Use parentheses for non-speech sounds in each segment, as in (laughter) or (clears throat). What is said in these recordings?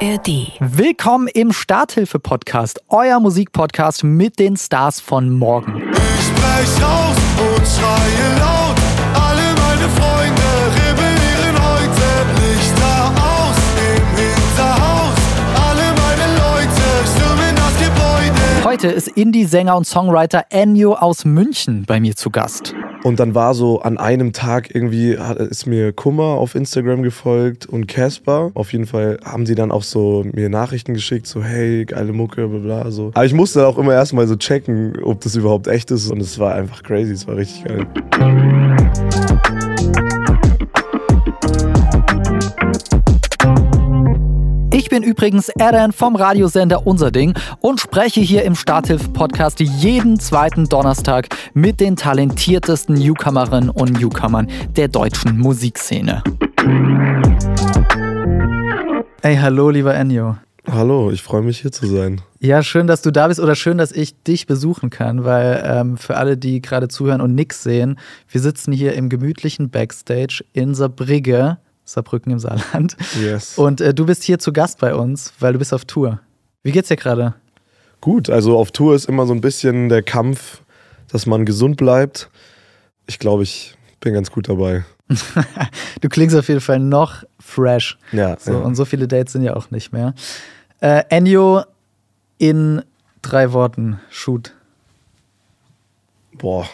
ARD. Willkommen im Starthilfe-Podcast, euer Musikpodcast mit den Stars von morgen. Ich brech raus und schreie laut. Heute ist Indie-Sänger und Songwriter Ennio aus München bei mir zu Gast. Und dann war so an einem Tag irgendwie, ist mir Kummer auf Instagram gefolgt und Casper. Auf jeden Fall haben sie dann auch so mir Nachrichten geschickt, so hey, geile Mucke, bla bla. So. Aber ich musste auch immer erstmal so checken, ob das überhaupt echt ist. Und es war einfach crazy, es war richtig geil. Bin übrigens Eren vom Radiosender Unser Ding und spreche hier im Starthilfe-Podcast jeden zweiten Donnerstag mit den talentiertesten Newcomerinnen und Newcomern der deutschen Musikszene. Hey, hallo, lieber Ennio. Hallo, ich freue mich hier zu sein. Ja, schön, dass du da bist oder schön, dass ich dich besuchen kann, weil ähm, für alle, die gerade zuhören und nix sehen, wir sitzen hier im gemütlichen Backstage in Saarbrücke, Saarbrücken im Saarland. Yes. Und äh, du bist hier zu Gast bei uns, weil du bist auf Tour. Wie geht's dir gerade? Gut, also auf Tour ist immer so ein bisschen der Kampf, dass man gesund bleibt. Ich glaube, ich bin ganz gut dabei. (laughs) Du klingst auf jeden Fall noch fresh. Ja, So, ja. Und so viele Dates sind ja auch nicht mehr. Äh, Ennio in drei Worten. Shoot. Boah,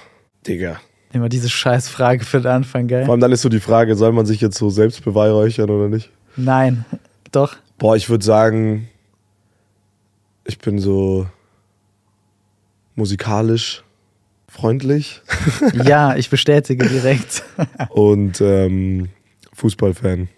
Digga. Immer diese Scheißfrage für den Anfang, gell? Vor allem dann ist so die Frage, soll man sich jetzt so selbst beweihräuchern oder nicht? Nein. (laughs) Doch. Boah, ich würde sagen, ich bin so musikalisch freundlich (laughs) Ja, ich bestätige direkt. (laughs) und ähm, Fußballfan.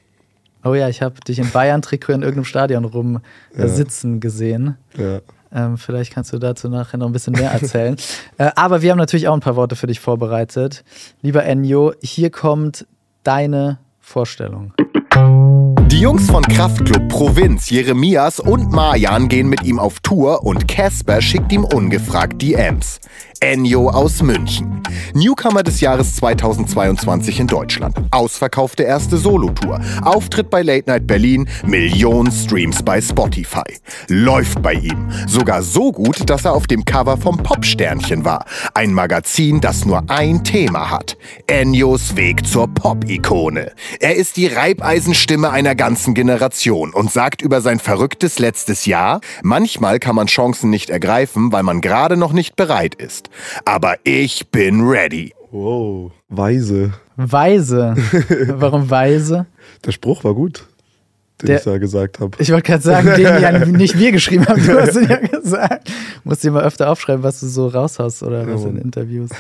Oh ja, ich habe dich in Bayern-Trikot in irgendeinem Stadion rum äh, Ja. sitzen gesehen. Ja. Ähm, vielleicht kannst du dazu nachher noch ein bisschen mehr erzählen. (laughs) äh, aber wir haben natürlich auch ein paar Worte für dich vorbereitet. Lieber Ennio, hier kommt deine Vorstellung. Die Jungs von Kraftklub Provinz, Jeremias und Marjan gehen mit ihm auf Tour und Casper schickt ihm ungefragt DMs. Ennio aus München. Newcomer des Jahres 2022 in Deutschland. Ausverkaufte erste Solotour. Auftritt bei Late Night Berlin. Millionen Streams bei Spotify. Läuft bei ihm. Sogar so gut, dass er auf dem Cover vom Popsternchen war. Ein Magazin, das nur ein Thema hat. Ennios Weg zur Pop-Ikone. Er ist die Reibeisenstimme einer ganzen Generation und sagt über sein verrücktes letztes Jahr, manchmal kann man Chancen nicht ergreifen, weil man gerade noch nicht bereit ist. Aber ich bin ready. Wow, weise. Weise. (laughs) Warum weise? Der Spruch war gut, den Der- ich da gesagt habe. Ich wollte gerade sagen, den ja (laughs) nicht wir geschrieben haben, du hast ihn ja gesagt. Musst dir mal öfter aufschreiben, was du so raushaust oder was in Interviews.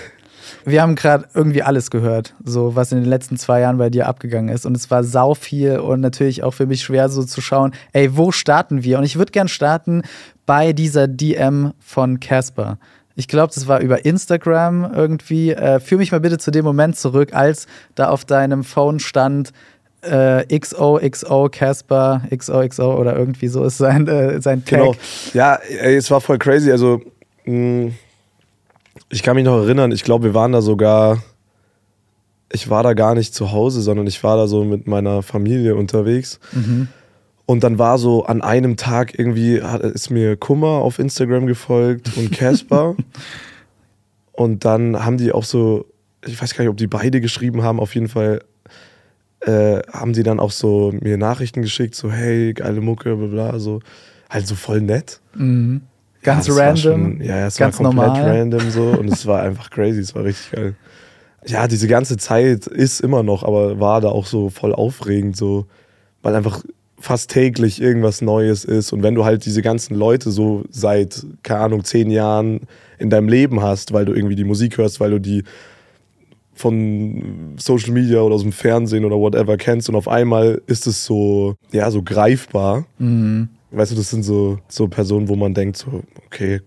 Wir haben gerade irgendwie alles gehört, so was in den letzten zwei Jahren bei dir abgegangen ist. Und es war sau viel und natürlich auch für mich schwer, so zu schauen, ey, wo starten wir? Und ich würde gern starten bei dieser DM von Casper. Ich glaube, das war über Instagram irgendwie. Äh, führ mich mal bitte zu dem Moment zurück, als da auf deinem Phone stand, äh, XOXO Casper, XOXO oder irgendwie so ist sein, äh, sein Tag. Genau. Ja, ey, es war voll crazy. Also, mh, ich kann mich noch erinnern, ich glaube, wir waren da sogar. Ich war da gar nicht zu Hause, sondern ich war da so mit meiner Familie unterwegs. Und dann war so an einem Tag irgendwie, hat, ist mir Kummer auf Instagram gefolgt und Casper. (laughs) und dann haben die auch so, ich weiß gar nicht, ob die beide geschrieben haben, auf jeden Fall äh, haben sie dann auch so mir Nachrichten geschickt, so hey, geile Mucke, bla bla, so halt so voll nett. Ganz war random. schon- ja, ja, es ganz war komplett normal. random so und es war (laughs) einfach crazy, es war richtig geil. Ja, diese ganze Zeit ist immer noch, aber war da auch so voll aufregend, so, weil einfach fast täglich irgendwas Neues ist und wenn du halt diese ganzen Leute so seit, keine Ahnung, zehn Jahren in deinem Leben hast, weil du irgendwie die Musik hörst, weil du die von Social Media oder aus dem Fernsehen oder whatever kennst und auf einmal ist es so, ja, so greifbar. Weißt du, das sind so, so Personen, wo man denkt, so, okay,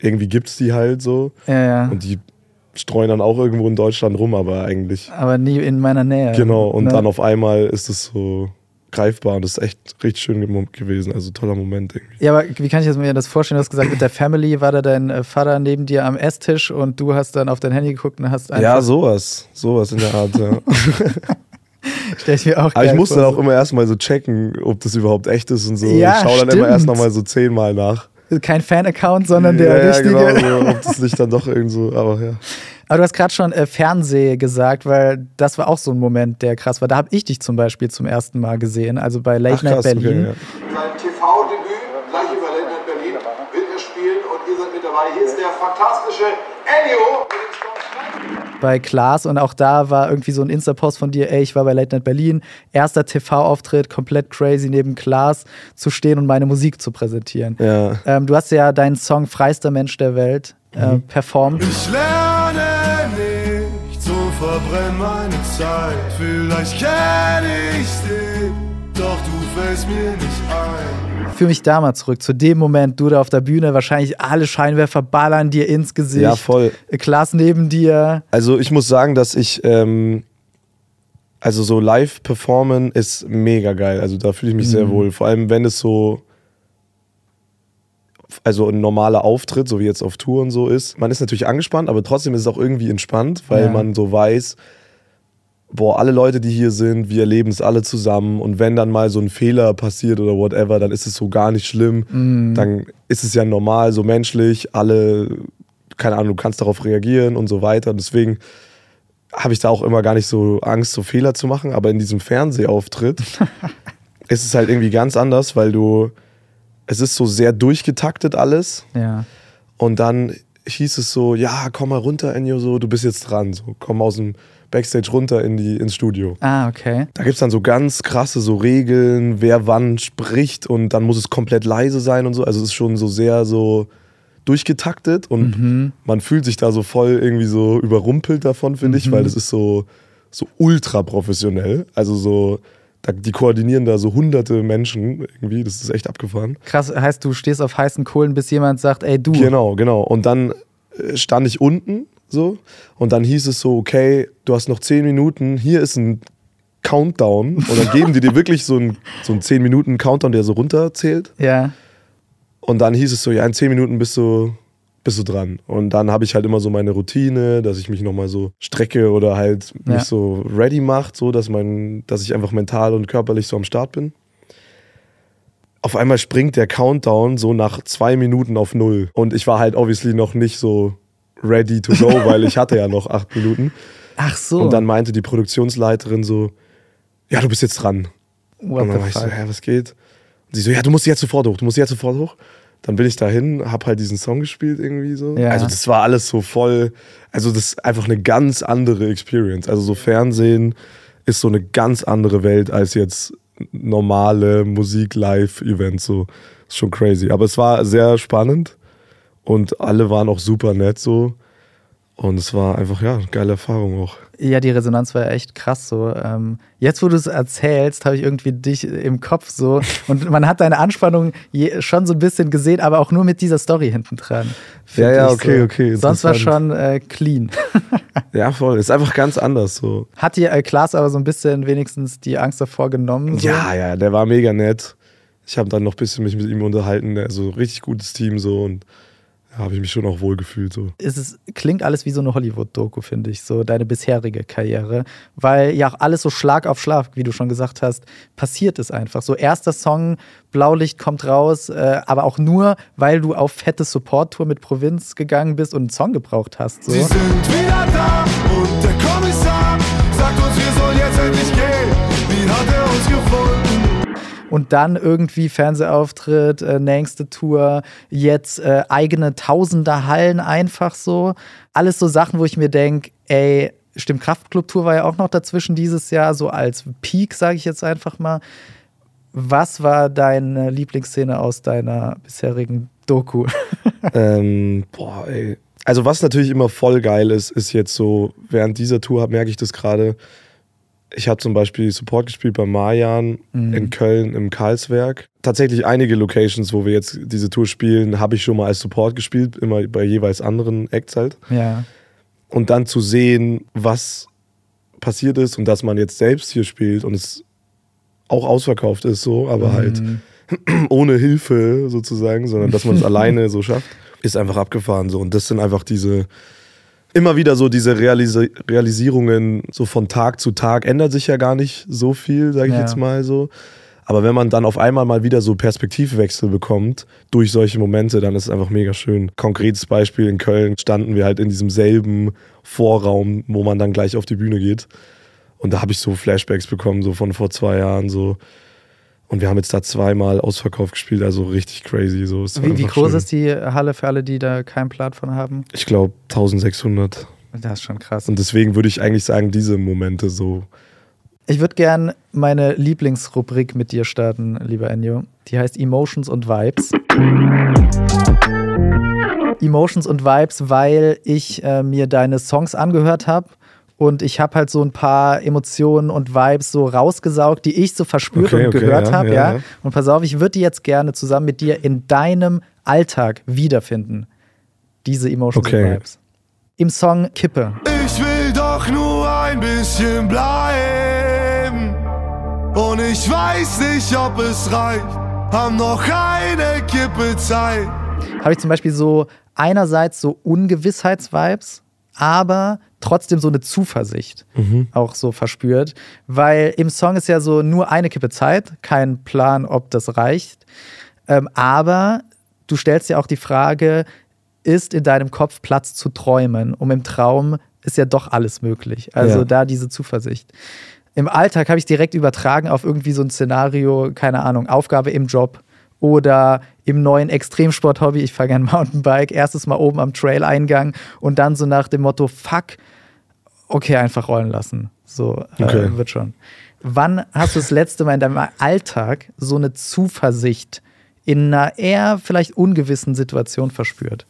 irgendwie gibt's die halt so. Ja, ja. Und die streuen dann auch irgendwo in Deutschland rum, aber eigentlich. Aber nie in meiner Nähe. Genau, und Ne? dann auf einmal ist es so greifbar und das ist echt richtig schön gewesen. Also toller Moment irgendwie. Ja, aber wie kann ich mir das vorstellen? Du hast gesagt, mit der Family war da dein äh, Vater neben dir am Esstisch und du hast dann auf dein Handy geguckt und hast einfach. Ja, sowas. Sowas in der Art, ja. (laughs) (laughs) Stell ich mir auch Aber ich vor, dann auch so. immer erstmal so checken, ob das überhaupt echt ist und so. Ja, ich schaue dann immer stimmt. erst nochmal so zehnmal nach. Kein Fan-Account, sondern der ja, ja, richtige. genau, so, (laughs) ob das nicht dann doch irgend so, aber ja. Aber du hast gerade schon äh, Fernseh gesagt, weil das war auch so ein Moment, der krass war. Da habe ich dich zum Beispiel zum ersten Mal gesehen, also bei Late Ach Night krass, Berlin. okay, ja. Sein TV-Debüt, gleich über Ländern Berlin, wird er spielen und ihr seid mit dabei. Hier ist der fantastische Ennio mit dem bei Klaas und auch da war irgendwie so ein Insta-Post von dir, ey, ich war bei Late Night Berlin, erster TV-Auftritt, komplett crazy neben Klaas zu stehen und meine Musik zu präsentieren. Ja. Ähm, du hast ja deinen Song Freister Mensch der Welt äh, performt. Ich lerne nicht, so verbrenn meine Zeit. Vielleicht kenn ich dich, doch du fällst mir nicht. Führ mich da mal zurück, zu dem Moment, du da auf der Bühne, wahrscheinlich alle Scheinwerfer ballern dir ins Gesicht. Ja, voll. Klaas neben dir. Also ich muss sagen, dass ich, ähm, also so live performen ist mega geil. Also da fühle ich mich sehr wohl. Vor allem, wenn es so, also ein normaler Auftritt, so wie jetzt auf Tour und so ist. Man ist natürlich angespannt, aber trotzdem ist es auch irgendwie entspannt, weil Ja. man so weiß, boah, alle Leute, die hier sind, wir erleben es alle zusammen. Und wenn dann mal so ein Fehler passiert oder whatever, dann ist es so gar nicht schlimm. Dann ist es ja normal, so menschlich. Alle, keine Ahnung, du kannst darauf reagieren und so weiter. Deswegen habe ich da auch immer gar nicht so Angst, so Fehler zu machen. Aber in diesem Fernsehauftritt (laughs) ist es halt irgendwie ganz anders, weil du, es ist so sehr durchgetaktet alles. Ja. Und dann hieß es so, ja, komm mal runter, Ennio, so, du bist jetzt dran. So, komm aus dem Backstage runter in die, ins Studio. Ah, okay. Da gibt es dann so ganz krasse so Regeln, wer wann spricht und dann muss es komplett leise sein und so. Also es ist schon so sehr so durchgetaktet und man fühlt sich da so voll irgendwie so überrumpelt davon, finde ich, weil das ist so, so ultra professionell. Also so, da, die koordinieren da so hunderte Menschen irgendwie, das ist echt abgefahren. Krass, heißt, du stehst auf heißen Kohlen, bis jemand sagt, ey, du. Genau, genau. Und dann äh, stand ich unten so und dann hieß es so, okay, du hast noch zehn Minuten, hier ist ein Countdown und dann geben die dir wirklich so einen so einen 10 Minuten Countdown, der so runterzählt Ja. und dann hieß es so, ja, in zehn Minuten bist du bist du dran. Und dann habe ich halt immer so meine Routine, dass ich mich nochmal so strecke oder halt mich Ja. so ready macht, so dass mein, dass ich einfach mental und körperlich so am Start bin. Auf einmal springt der Countdown so nach zwei Minuten auf null. Und ich war halt obviously noch nicht so ready to go, weil ich hatte ja noch acht Minuten. Ach so. Und dann meinte die Produktionsleiterin so, ja, du bist jetzt dran. What und dann war ich so, hä, was geht? Und sie so, ja, du musst jetzt sofort hoch, du musst jetzt sofort hoch. Dann bin ich dahin, hab halt diesen Song gespielt irgendwie so. Ja. Also das war alles so voll, also das ist einfach eine ganz andere Experience. Also so Fernsehen ist so eine ganz andere Welt als jetzt normale Musik-Live-Events. So ist schon crazy. Aber es war sehr spannend und alle waren auch super nett so. Und es war einfach, ja, eine geile Erfahrung auch. Ja, die Resonanz war ja echt krass so. Ähm, jetzt, wo du es erzählst, habe ich irgendwie dich im Kopf so. (laughs) Und man hat deine Anspannung je, schon so ein bisschen gesehen, aber auch nur mit dieser Story hinten dran. Ja, ja, okay, so. okay, Sonst war schon äh, clean. (laughs) Ja, voll. Ist einfach ganz anders so. Hat dir äh, Klaas aber so ein bisschen wenigstens die Angst davor genommen? So? Ja, ja, der war mega nett. Ich habe dann noch ein bisschen mich mit ihm unterhalten. Also richtig gutes Team so und ja, habe ich mich schon auch wohl gefühlt so. es ist, klingt alles wie so eine Hollywood-Doku, finde ich, so deine bisherige Karriere. Weil ja auch alles so Schlag auf Schlag, wie du schon gesagt hast, passiert ist einfach. So erster Song, Blaulicht kommt raus, äh, aber auch nur, weil du auf fette Support-Tour mit Provinz gegangen bist und einen Song gebraucht hast. So. Sie sind wieder da und der Kommissar sagt uns, wir sollen jetzt endlich gehen. Wie hat er uns gefunden? Und dann irgendwie Fernsehauftritt, äh, nächste Tour, jetzt äh, eigene Tausender Hallen einfach so. Alles so Sachen, wo ich mir denke, ey, stimmt, Kraftclub-Tour war ja auch noch dazwischen dieses Jahr, so als Peak, sage ich jetzt einfach mal. Was war deine Lieblingsszene aus deiner bisherigen Doku? (laughs) ähm, boah, ey. Also was natürlich immer voll geil ist, ist jetzt so, während dieser Tour merke ich das gerade. Ich habe zum Beispiel Support gespielt bei Marjan in Köln im Karlswerk. Tatsächlich einige Locations, wo wir jetzt diese Tour spielen, habe ich schon mal als Support gespielt, immer bei jeweils anderen Acts halt. ja. Und dann zu sehen, was passiert ist und dass man jetzt selbst hier spielt und es auch ausverkauft ist so, aber halt (clears throat) ohne Hilfe sozusagen, sondern dass man es (laughs) alleine so schafft, ist einfach abgefahren so. Und das sind einfach diese, immer wieder so diese Realisi Realisierungen so von Tag zu Tag ändert sich ja gar nicht so viel, sage ich Ja. jetzt mal so. Aber wenn man dann auf einmal mal wieder so Perspektivwechsel bekommt durch solche Momente, dann ist es einfach mega schön. Konkretes Beispiel in Köln standen wir halt in diesem selben Vorraum, wo man dann gleich auf die Bühne geht. Und da habe ich so Flashbacks bekommen, so von vor zwei Jahren so. Und wir haben jetzt da zweimal ausverkauft gespielt, also richtig crazy. So. Wie, wie groß schön. ist die Halle für alle, die da keinen Plan von haben? Ich glaube 1600. Das ist schon krass. Und deswegen würde ich eigentlich sagen, diese Momente so. Ich würde gern meine Lieblingsrubrik mit dir starten, lieber Ennio. Die heißt Emotions und Vibes. Emotions und Vibes, weil ich äh, mir deine Songs angehört habe und ich habe halt so ein paar Emotionen und Vibes so rausgesaugt, die ich so verspürt Okay, und okay, gehört ja, habe, ja, ja, ja. Und pass auf, ich würde die jetzt gerne zusammen mit dir in deinem Alltag wiederfinden. Diese Emotions Okay. und Vibes. Im Song Kippe Ich will doch nur ein bisschen bleiben. Und ich weiß nicht, ob es reicht. Haben noch eine Kippe Zeit. habe ich zum Beispiel so einerseits so Ungewissheitsvibes, aber trotzdem so eine Zuversicht auch so verspürt, weil im Song ist ja so nur eine Kippe Zeit, kein Plan, ob das reicht, ähm, aber du stellst ja auch die Frage, ist in deinem Kopf Platz zu träumen? Um im Traum ist ja doch alles möglich. Also Ja. da diese Zuversicht. Im Alltag habe ich direkt übertragen auf irgendwie so ein Szenario, keine Ahnung, Aufgabe im Job oder im neuen Extremsport-Hobby. Ich fahre gerne (laughs) Mountainbike, erstes Mal oben am Trail-Eingang und dann so nach dem Motto, fuck, okay, einfach rollen lassen. So äh, Okay. wird schon. Wann hast du das letzte Mal in deinem Alltag so eine Zuversicht in einer eher vielleicht ungewissen Situation verspürt?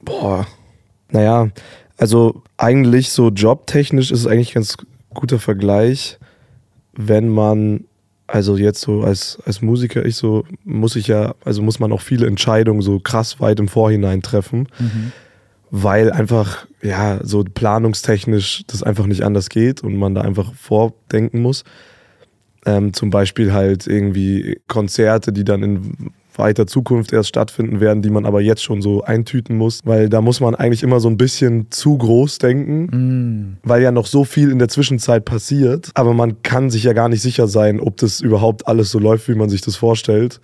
Boah. Naja, also eigentlich so jobtechnisch ist es eigentlich ein ganz guter Vergleich, wenn man, also jetzt so als, als Musiker, ich so, muss ich ja, also muss man auch viele Entscheidungen so krass weit im Vorhinein treffen, weil einfach, ja, so planungstechnisch das einfach nicht anders geht und man da einfach vordenken muss. Ähm, zum Beispiel halt irgendwie Konzerte, die dann in weiter Zukunft erst stattfinden werden, die man aber jetzt schon so eintüten muss, weil da muss man eigentlich immer so ein bisschen zu groß denken, weil ja noch so viel in der Zwischenzeit passiert, aber man kann sich ja gar nicht sicher sein, ob das überhaupt alles so läuft, wie man sich das vorstellt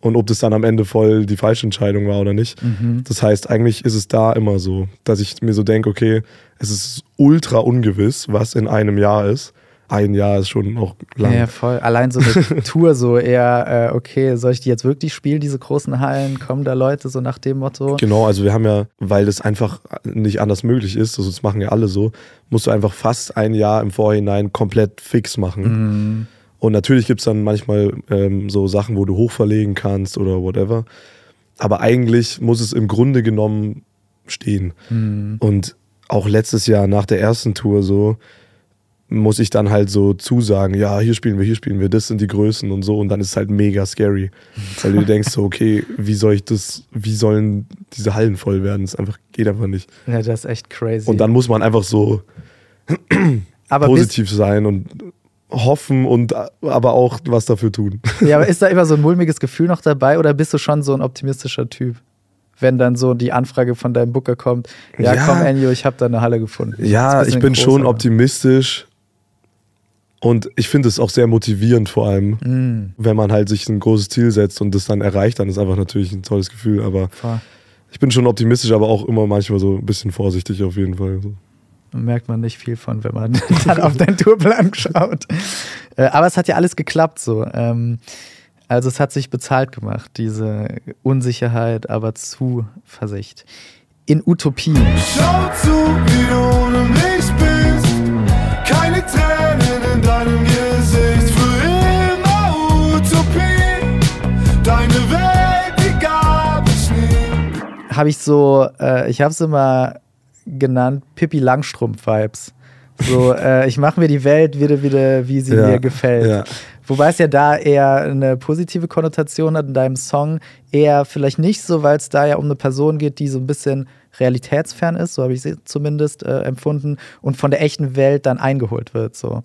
und ob das dann am Ende voll die falsche Entscheidung war oder nicht. Das heißt, eigentlich ist es da immer so, dass ich mir so denke, okay, es ist ultra ungewiss, was in einem Jahr ist. Ein Jahr ist schon auch lang. Ja, voll. Allein so eine (laughs) Tour, so eher, äh, okay, soll ich die jetzt wirklich spielen, diese großen Hallen? Kommen da Leute so nach dem Motto? Genau, also wir haben ja, weil das einfach nicht anders möglich ist, also das machen ja alle so, musst du einfach fast ein Jahr im Vorhinein komplett fix machen. Und natürlich gibt es dann manchmal ähm, so Sachen, wo du hochverlegen kannst oder whatever. Aber eigentlich muss es im Grunde genommen stehen. Und auch letztes Jahr nach der ersten Tour so, muss ich dann halt so zusagen, ja, hier spielen wir, hier spielen wir, das sind die Größen und so. Und dann ist es halt mega scary. Weil du denkst so, okay, wie soll ich das, wie sollen diese Hallen voll werden? Das einfach, geht einfach nicht. Ja, das ist echt crazy. Und dann muss man einfach so (clears throat) positiv sein und hoffen und aber auch was dafür tun. ja, aber (laughs) ist da immer so ein mulmiges Gefühl noch dabei oder bist du schon so ein optimistischer Typ? Wenn dann so die Anfrage von deinem Booker kommt, ja, Ja. komm, Ennio, ich habe da eine Halle gefunden. Ja, ich bin schon optimistisch und ich finde es auch sehr motivierend vor allem, Mm, wenn man halt sich ein großes Ziel setzt und das dann erreicht, dann ist einfach natürlich ein tolles Gefühl, aber voll. ich bin schon optimistisch, aber auch immer manchmal so ein bisschen vorsichtig auf jeden Fall. merkt man nicht viel von, wenn man (laughs) dann auf deinen Tourplan schaut. Äh, aber es hat ja alles geklappt so. Ähm, also es hat sich bezahlt gemacht, diese Unsicherheit, aber Zuversicht. In Utopie. Schau zu, wie du ohne mich bist. Keine Tränen in deinem Gesicht. Für immer Utopie. Deine Welt, die gab es nie. Habe ich so, äh, ich habe es immer genannt, Pippi Langstrumpf-Vibes. So, äh, ich mache mir die Welt wieder, wieder, wie sie Ja, mir gefällt. ja. Wobei es ja da eher eine positive Konnotation hat in deinem Song, eher vielleicht nicht so, weil es da ja um eine Person geht, die so ein bisschen realitätsfern ist, so habe ich sie zumindest äh, empfunden, und von der echten Welt dann eingeholt wird. So.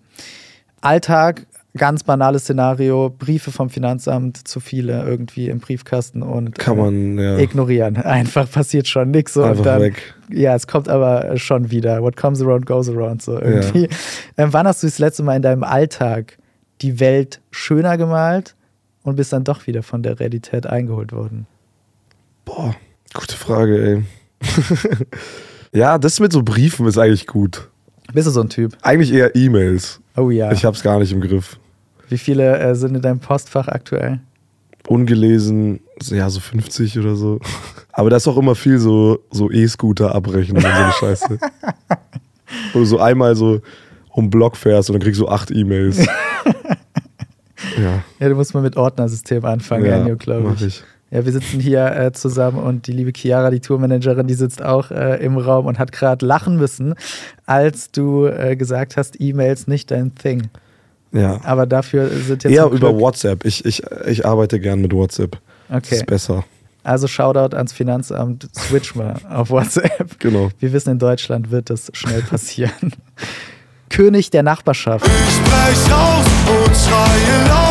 Alltag ganz banales Szenario, Briefe vom Finanzamt zu viele irgendwie im Briefkasten und Kann man, ja. äh, ignorieren. (laughs) Einfach passiert schon nichts. So, Einfach und dann, weg. Ja, es kommt aber schon wieder. What comes around goes around. So irgendwie. (laughs) Ähm, wann hast du das letzte Mal in deinem Alltag die Welt schöner gemalt und bist dann doch wieder von der Realität eingeholt worden? Boah, gute Frage, ey. (laughs) ja, das mit so Briefen ist eigentlich gut. Bist du so ein Typ? Eigentlich eher E-Mails. Oh ja. Ich hab's gar nicht im Griff. Wie viele äh, sind in deinem Postfach aktuell? Ungelesen, ja, so 50 oder so. Aber da ist auch immer viel so, so E-Scooter abbrechen und so eine Scheiße. (laughs) Wo du so einmal so um Block fährst und dann kriegst du acht E-Mails. (laughs) ja. Ja, du musst mal mit Ordnersystem anfangen, ja, glaube mach ich. Ja, wir sitzen hier äh, zusammen und die liebe Chiara, die Tourmanagerin, die sitzt auch äh, im Raum und hat gerade lachen müssen, als du äh, gesagt hast, E-Mails nicht dein Thing. Ja. Aber dafür sind jetzt Eher zum über WhatsApp. Ich, ich, ich arbeite gern mit WhatsApp. Das Okay. ist besser. Also Shoutout ans Finanzamt, switch mal auf WhatsApp. Genau. Wir wissen, in Deutschland wird das schnell passieren. (laughs) König der Nachbarschaft. Ich sprech raus und schreie laut.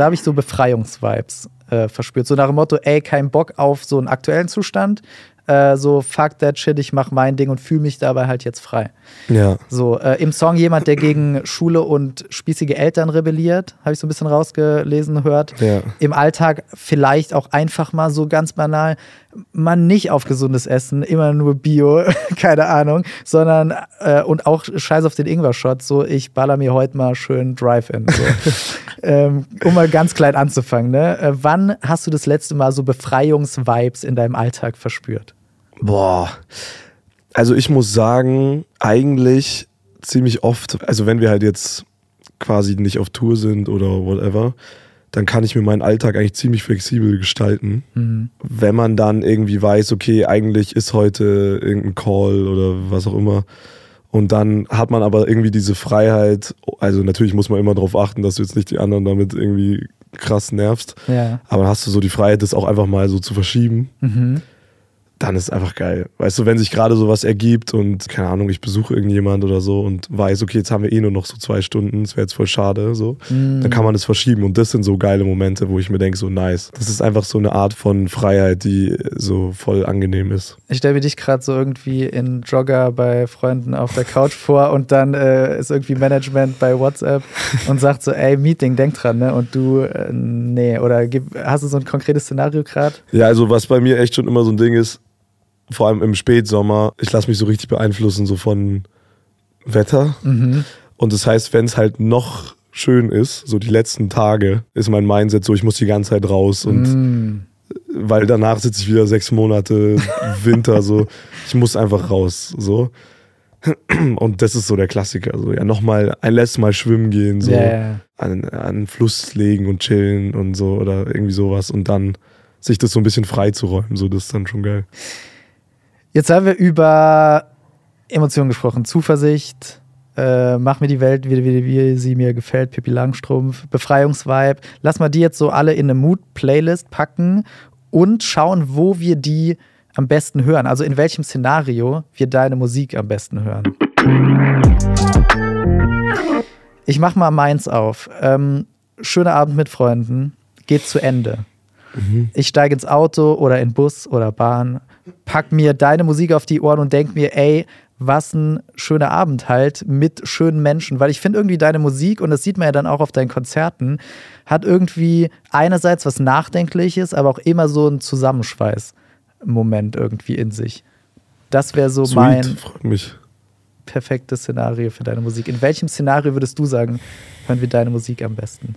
Da habe ich so Befreiungsvibes äh, verspürt. So nach dem Motto, ey, kein Bock auf so einen aktuellen Zustand. Äh, so, fuck that shit, ich mach mein Ding und fühle mich dabei halt jetzt frei. Ja. So, äh, im Song jemand, der gegen Schule und spießige Eltern rebelliert, habe ich so ein bisschen rausgelesen, hört. Ja. Im Alltag vielleicht auch einfach mal so ganz banal, man nicht auf gesundes Essen, immer nur Bio, (laughs) keine Ahnung, sondern äh, und auch scheiß auf den Ingwer-Shot, so ich baller mir heute mal schön Drive-In. So. (laughs) ähm, um mal ganz klein anzufangen, ne? Äh, wann hast du das letzte Mal so Befreiungsvibes in deinem Alltag verspürt? Boah. Also ich muss sagen, eigentlich ziemlich oft, also wenn wir halt jetzt quasi nicht auf Tour sind oder whatever, dann kann ich mir meinen Alltag eigentlich ziemlich flexibel gestalten. Wenn man dann irgendwie weiß, okay, eigentlich ist heute irgendein Call oder was auch immer. Und dann hat man aber irgendwie diese Freiheit, also natürlich muss man immer darauf achten, dass du jetzt nicht die anderen damit irgendwie krass nervst. Ja. Aber dann hast du so die Freiheit, das auch einfach mal so zu verschieben. Dann ist es einfach geil. Weißt du, wenn sich gerade sowas ergibt und, keine Ahnung, ich besuche irgendjemand oder so und weiß, okay, jetzt haben wir eh nur noch so zwei Stunden, das wäre jetzt voll schade, so, dann kann man das verschieben. Und das sind so geile Momente, wo ich mir denke, so nice. Das ist einfach so eine Art von Freiheit, die so voll angenehm ist. Ich stelle mir dich gerade so irgendwie in Jogger bei Freunden auf der Couch (laughs) vor und dann äh, ist irgendwie Management bei WhatsApp und sagt so, ey, Meeting, denk dran, ne? Und du, äh, nee, oder gib, hast du so ein konkretes Szenario gerade? Ja, also was bei mir echt schon immer so ein Ding ist, vor allem im Spätsommer, ich lasse mich so richtig beeinflussen so von Wetter. Und das heißt, wenn es halt noch schön ist, so die letzten Tage, ist mein Mindset so, ich muss die ganze Zeit raus und weil danach sitze ich wieder sechs Monate Winter, so ich muss einfach raus, so. Und das ist so der Klassiker, so ja nochmal ein letztes Mal schwimmen gehen, so ja. an, an den Fluss legen und chillen und so oder irgendwie sowas und dann sich das so ein bisschen freizuräumen, so das ist dann schon geil. Jetzt haben wir über Emotionen gesprochen, Zuversicht, äh, mach mir die Welt, wie, wie, wie sie mir gefällt, Pippi Langstrumpf, Befreiungsvibe. Lass mal die jetzt so alle in eine Mood-Playlist packen und schauen, wo wir die am besten hören. Also in welchem Szenario wir deine Musik am besten hören. Ich mach mal meins auf. Ähm, schöner Abend mit Freunden, geht zu Ende. Ich steige ins Auto oder in Bus oder Bahn, pack mir deine Musik auf die Ohren und denk mir, ey, was ein schöner Abend halt mit schönen Menschen. Weil ich finde irgendwie deine Musik, und das sieht man ja dann auch auf deinen Konzerten, hat irgendwie einerseits was Nachdenkliches, aber auch immer so ein Zusammenschweiß-Moment irgendwie in sich. Das wäre so Sweet, mein perfektes Szenario für deine Musik. In welchem Szenario würdest du sagen, hören wir deine Musik am besten?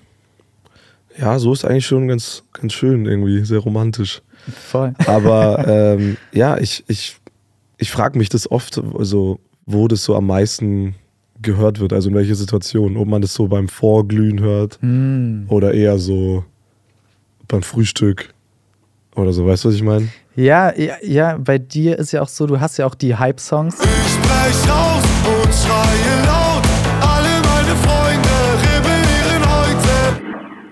Ja, so ist eigentlich schon ganz, ganz schön irgendwie, sehr romantisch. Voll. Aber (laughs) ähm, ja, ich, ich, ich frage mich das oft, also, wo das so am meisten gehört wird, also in welcher Situation. Ob man das so beim Vorglühen hört oder eher so beim Frühstück oder so. Weißt du, was ich meine? Ja, ja, ja, bei dir ist ja auch so, du hast ja auch die Hype-Songs. Ich sprech raus und schreie laut.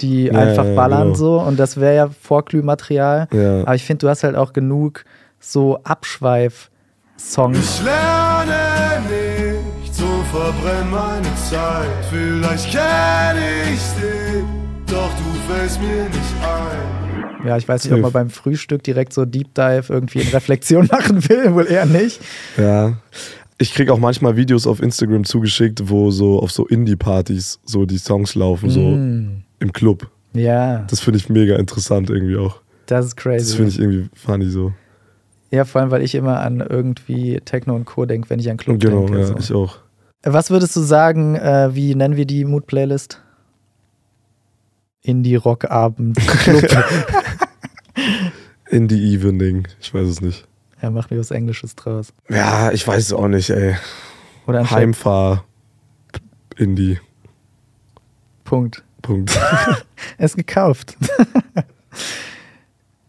Die Ja, einfach ja, ballern genau. so. Und das wäre ja Vorglühmaterial. Ja. Aber ich finde, du hast halt auch genug so Abschweif-Songs. Ich lerne nicht, so verbrenn meine Zeit. Vielleicht kenn ich dich, doch du fällst mir nicht ein. Ja, ich weiß nicht, ob man beim Frühstück direkt so Deep Dive irgendwie in Reflexion (laughs) machen will, wohl eher nicht. Ja. Ich krieg auch manchmal Videos auf Instagram zugeschickt, wo so auf so Indie-Partys so die Songs laufen, so Mm. Im Club. Ja, Das finde ich mega interessant irgendwie auch. das ist Das crazy. finde ich irgendwie funny so. ja, vor allem, weil ich immer an irgendwie Techno und Co. denke, wenn ich an Club Genau, denke. ja, so. ich auch. Was würdest du sagen, äh, wie nennen wir die Mood-Playlist? Indie-Rock-Abend Club. (laughs) Indie Evening, ich weiß es nicht. ja, machen wir was Englisches draus. Ja, ich weiß es auch nicht, ey. Oder anstatt Heimfahr Indie. Punkt. Punkt. (laughs) (laughs) Es gekauft. (laughs)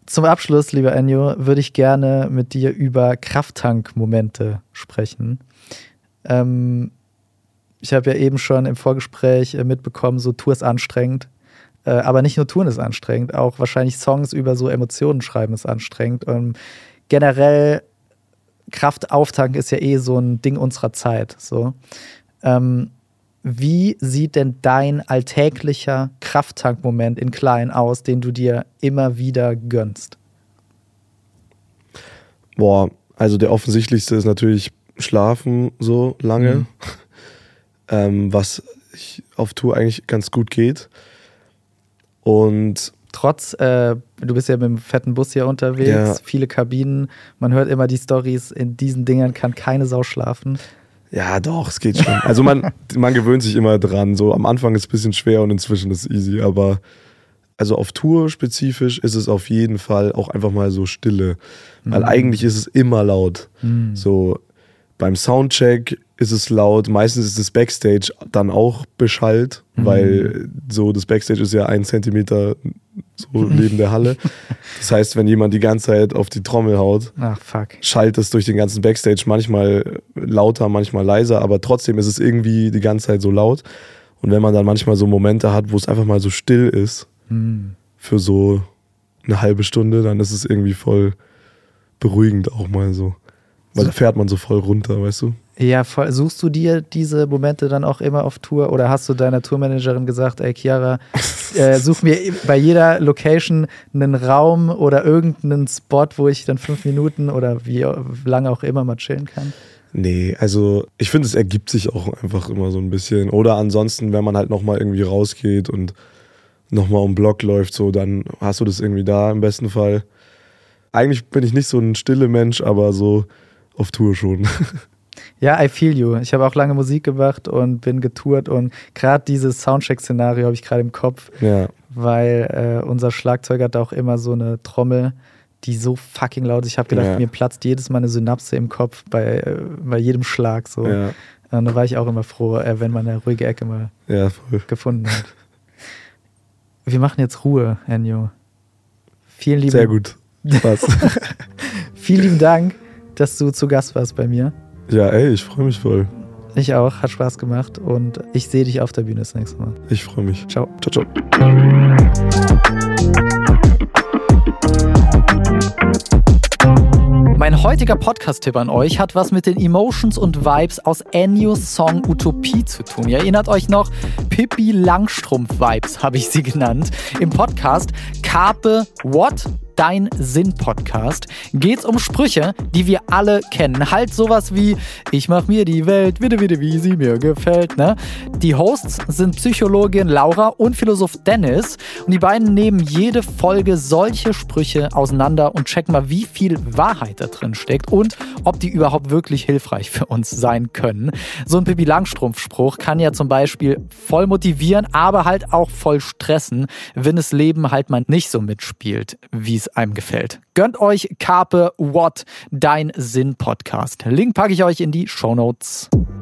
Zum Abschluss, lieber Enjo, würde ich gerne mit dir über Krafttank-Momente sprechen. Ähm, ich habe ja eben schon im Vorgespräch äh, mitbekommen, so Tour ist anstrengend. Äh, aber nicht nur Touren ist anstrengend, auch wahrscheinlich Songs über so Emotionen schreiben ist anstrengend. Und generell Kraftauftanken ist ja eh so ein Ding unserer Zeit. So. Ähm, wie sieht denn dein alltäglicher Krafttankmoment in klein aus, den du dir immer wieder gönnst? Boah, also der offensichtlichste ist natürlich Schlafen so lange, Mhm. (laughs) ähm, was ich auf Tour eigentlich ganz gut geht. Und Trotz, äh, du bist ja mit dem fetten Bus hier unterwegs, Ja. viele Kabinen, man hört immer die Stories, in diesen Dingern kann keine Sau schlafen. Ja, doch, es geht schon. Also man, (laughs) man gewöhnt sich immer dran. So am Anfang ist es ein bisschen schwer und inzwischen ist es easy, aber also auf Tour spezifisch ist es auf jeden Fall auch einfach mal so Stille. Weil eigentlich ist es immer laut. So beim Soundcheck ist es laut, meistens ist das Backstage dann auch beschallt, weil so das Backstage ist ja ein Zentimeter so (laughs) neben der Halle. Das heißt, wenn jemand die ganze Zeit auf die Trommel haut, Ach, fuck. schallt es durch den ganzen Backstage manchmal lauter, manchmal leiser, aber trotzdem ist es irgendwie die ganze Zeit so laut. Und wenn man dann manchmal so Momente hat, wo es einfach mal so still ist, für so eine halbe Stunde, dann ist es irgendwie voll beruhigend auch mal so. Weil da fährt man so voll runter, weißt du? Ja, suchst du dir diese Momente dann auch immer auf Tour oder hast du deiner Tourmanagerin gesagt, ey Chiara, (laughs) äh, such mir bei jeder Location einen Raum oder irgendeinen Spot, wo ich dann fünf Minuten oder wie lange auch immer mal chillen kann? Nee, also ich finde, es ergibt sich auch einfach immer so ein bisschen. Oder ansonsten, wenn man halt nochmal irgendwie rausgeht und nochmal um den Block läuft, so, dann hast du das irgendwie da im besten Fall. Eigentlich bin ich nicht so ein stille Mensch, aber so auf Tour schon. Ja, I feel you. Ich habe auch lange Musik gemacht und bin getourt und gerade dieses Soundcheck-Szenario habe ich gerade im Kopf, ja. weil äh, unser Schlagzeuger hat auch immer so eine Trommel, die so fucking laut ist. Ich habe gedacht, Ja. mir platzt jedes Mal eine Synapse im Kopf bei, äh, bei jedem Schlag. So. Ja, Und da war ich auch immer froh, äh, wenn man eine ruhige Ecke mal ja, gefunden hat. Wir machen jetzt Ruhe, Enjo. Vielen lieben, Sehr gut. (laughs) Vielen lieben Dank, dass du zu Gast warst bei mir. ja, ey, ich freue mich voll. Ich auch, hat Spaß gemacht und ich sehe dich auf der Bühne das nächste Mal. Ich freue mich. Ciao. Ciao, ciao. Mein heutiger Podcast-Tipp an euch hat was mit den Emotions und Vibes aus Ennios Song Utopie zu tun. Ihr erinnert euch noch, Pippi Langstrumpf-Vibes habe ich sie genannt. Im Podcast Carpe What? Dein Sinn-Podcast geht's um Sprüche, die wir alle kennen. Halt sowas wie, ich mach mir die Welt wieder, wieder, wie sie mir gefällt. Ne? Die Hosts sind Psychologin Laura und Philosoph Dennis. Und die beiden nehmen jede Folge solche Sprüche auseinander und checken mal, wie viel Wahrheit da drin steckt und ob die überhaupt wirklich hilfreich für uns sein können. So ein Pippi Langstrumpf-Spruch kann ja zum Beispiel voll motivieren, aber halt auch voll stressen, wenn das Leben halt mal nicht so mitspielt, wie es einem gefällt. Gönnt euch Carpe What, dein Sinn-Podcast. Link packe ich euch in die Shownotes. Notes.